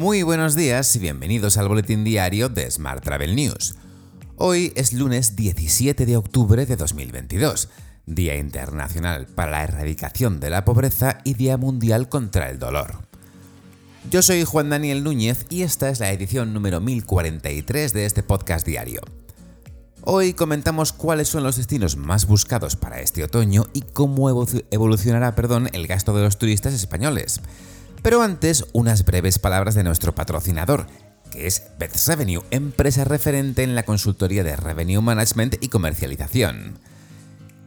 Muy buenos días y bienvenidos al boletín diario de Smart Travel News. Hoy es lunes 17 de octubre de 2022, Día Internacional para la Erradicación de la Pobreza y Día Mundial contra el Dolor. Yo soy Juan Daniel Núñez y esta es la edición número 1043 de este podcast diario. Hoy comentamos cuáles son los destinos más buscados para este otoño y cómo evolucionará perdón, el gasto de los turistas españoles. Pero antes, unas breves palabras de nuestro patrocinador, que es Beth Revenue, empresa referente en la consultoría de Revenue Management y comercialización.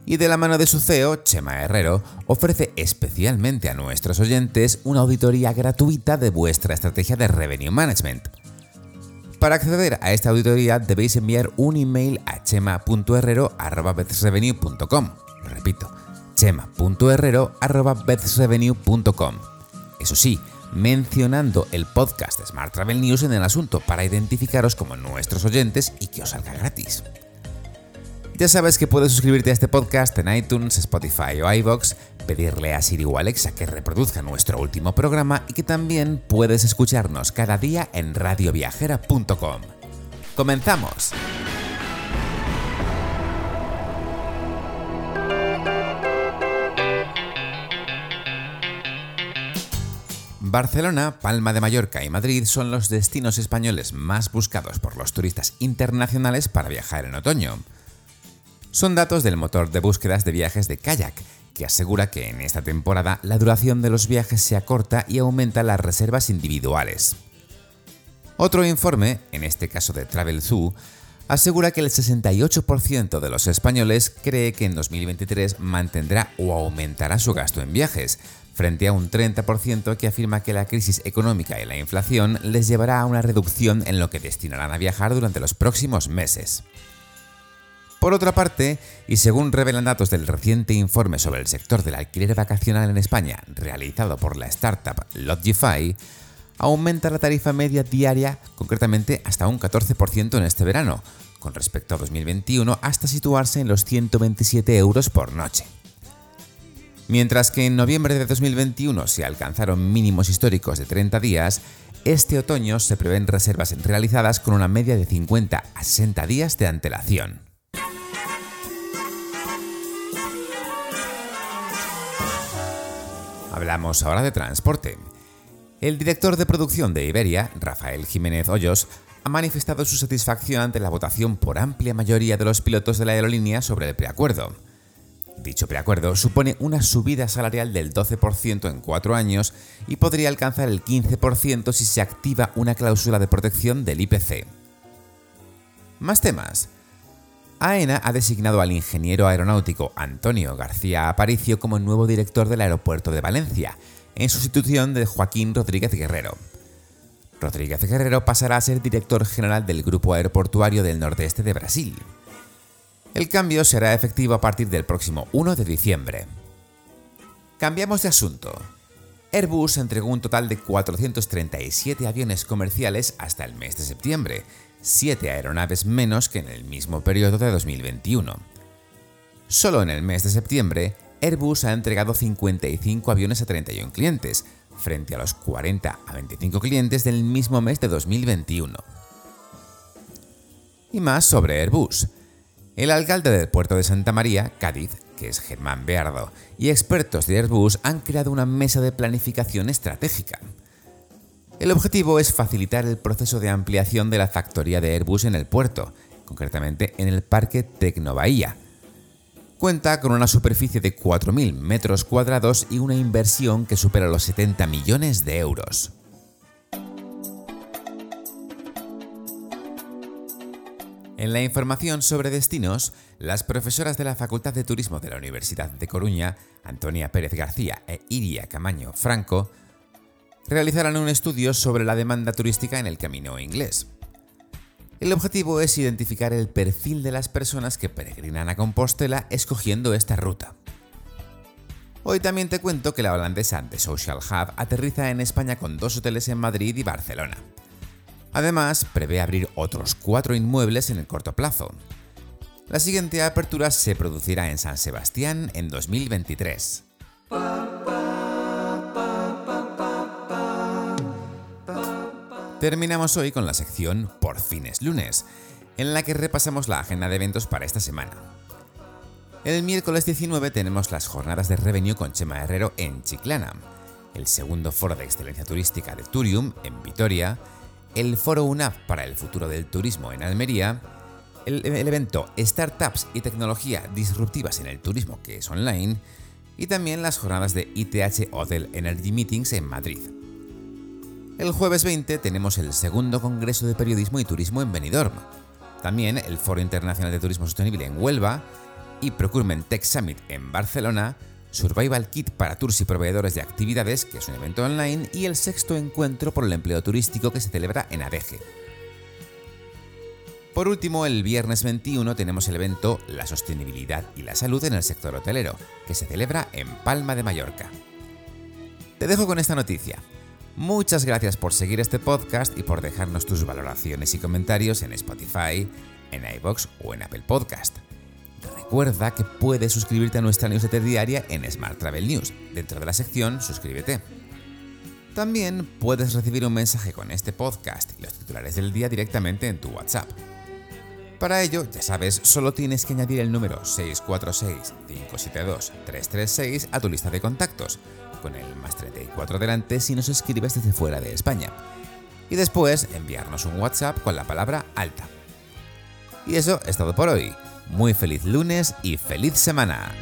Y de la mano de su CEO, Chema Herrero, ofrece especialmente a nuestros oyentes una auditoría gratuita de vuestra estrategia de Revenue Management. Para acceder a esta auditoría debéis enviar un email a chema.herrero.com. Repito, chema.herrero.com. Eso sí, mencionando el podcast Smart Travel News en el asunto para identificaros como nuestros oyentes y que os salga gratis. Ya sabes que puedes suscribirte a este podcast en iTunes, Spotify o iVoox, pedirle a Siri o Alexa que reproduzca nuestro último programa y que también puedes escucharnos cada día en radioviajera.com. ¡Comenzamos! Barcelona, Palma de Mallorca y Madrid son los destinos españoles más buscados por los turistas internacionales para viajar en otoño son datos del motor de búsquedas de viajes de Kayak, que asegura que en esta temporada la duración de los viajes se acorta y aumenta las reservas individuales. Otro informe, en este caso de Travel Zoo, asegura que el 68% de los españoles cree que en 2023 mantendrá o aumentará su gasto en viajes, frente a un 30% que afirma que la crisis económica y la inflación les llevará a una reducción en lo que destinarán a viajar durante los próximos meses. Por otra parte, y según revelan datos del reciente informe sobre el sector del alquiler vacacional en España realizado por la startup Lodgify, aumenta la tarifa media diaria concretamente hasta un 14% en este verano, con respecto a 2021 hasta situarse en los 127 euros por noche. Mientras que en noviembre de 2021 se alcanzaron mínimos históricos de 30 días, este otoño se prevén reservas realizadas con una media de 50 a 60 días de antelación. Hablamos ahora de transporte. El director de producción de Iberia, Rafael Jiménez Hoyos, ha manifestado su satisfacción ante la votación por amplia mayoría de los pilotos de la aerolínea sobre el preacuerdo. Dicho preacuerdo supone una subida salarial del 12% en cuatro años y podría alcanzar el 15% si se activa una cláusula de protección del IPC. Más temas. AENA ha designado al ingeniero aeronáutico Antonio García Aparicio como nuevo director del aeropuerto de Valencia, en sustitución de Joaquín Rodríguez Guerrero. Rodríguez Guerrero pasará a ser director general del Grupo Aeroportuario del Nordeste de Brasil. El cambio será efectivo a partir del próximo 1 de diciembre. Cambiamos de asunto. Airbus entregó un total de 437 aviones comerciales hasta el mes de septiembre, 7 aeronaves menos que en el mismo periodo de 2021. Solo en el mes de septiembre, Airbus ha entregado 55 aviones a 31 clientes, frente a los 40 a 25 clientes del mismo mes de 2021. Y más sobre Airbus. El alcalde del puerto de Santa María, Cádiz, que es Germán Beardo, y expertos de Airbus han creado una mesa de planificación estratégica. El objetivo es facilitar el proceso de ampliación de la factoría de Airbus en el puerto, concretamente en el Parque Tecnobahía. Cuenta con una superficie de 4.000 metros cuadrados y una inversión que supera los 70 millones de euros. En la información sobre destinos, las profesoras de la Facultad de Turismo de la Universidad de Coruña, Antonia Pérez García e Iria Camaño Franco, realizarán un estudio sobre la demanda turística en el camino inglés. El objetivo es identificar el perfil de las personas que peregrinan a Compostela escogiendo esta ruta. Hoy también te cuento que la holandesa The Social Hub aterriza en España con dos hoteles en Madrid y Barcelona. Además, prevé abrir otros cuatro inmuebles en el corto plazo. La siguiente apertura se producirá en San Sebastián en 2023. Terminamos hoy con la sección Por fines lunes, en la que repasamos la agenda de eventos para esta semana. El miércoles 19 tenemos las jornadas de Revenue con Chema Herrero en Chiclana, el segundo foro de excelencia turística de Turium en Vitoria, el foro UNAP para el futuro del turismo en Almería, el, el, evento Startups y tecnología disruptivas en el turismo que es online y también las jornadas de ITH Hotel Energy Meetings en Madrid. El jueves 20 tenemos el segundo Congreso de Periodismo y Turismo en Benidorm, también el Foro Internacional de Turismo Sostenible en Huelva y Procurement Tech Summit en Barcelona, Survival Kit para tours y proveedores de actividades, que es un evento online, y el sexto encuentro por el empleo turístico que se celebra en Adeje. Por último, el viernes 21 tenemos el evento La sostenibilidad y la salud en el sector hotelero, que se celebra en Palma de Mallorca. Te dejo con esta noticia. Muchas gracias por seguir este podcast y por dejarnos tus valoraciones y comentarios en Spotify, en iBox o en Apple Podcast. Recuerda que puedes suscribirte a nuestra newsletter diaria en Smart Travel News, dentro de la sección Suscríbete. También puedes recibir un mensaje con este podcast y los titulares del día directamente en tu WhatsApp. Para ello, ya sabes, solo tienes que añadir el número 646-572-336 a tu lista de contactos, con el más 34 delante si nos escribes desde fuera de España. Y después enviarnos un WhatsApp con la palabra alta. Y eso es todo por hoy. Muy feliz lunes y feliz semana.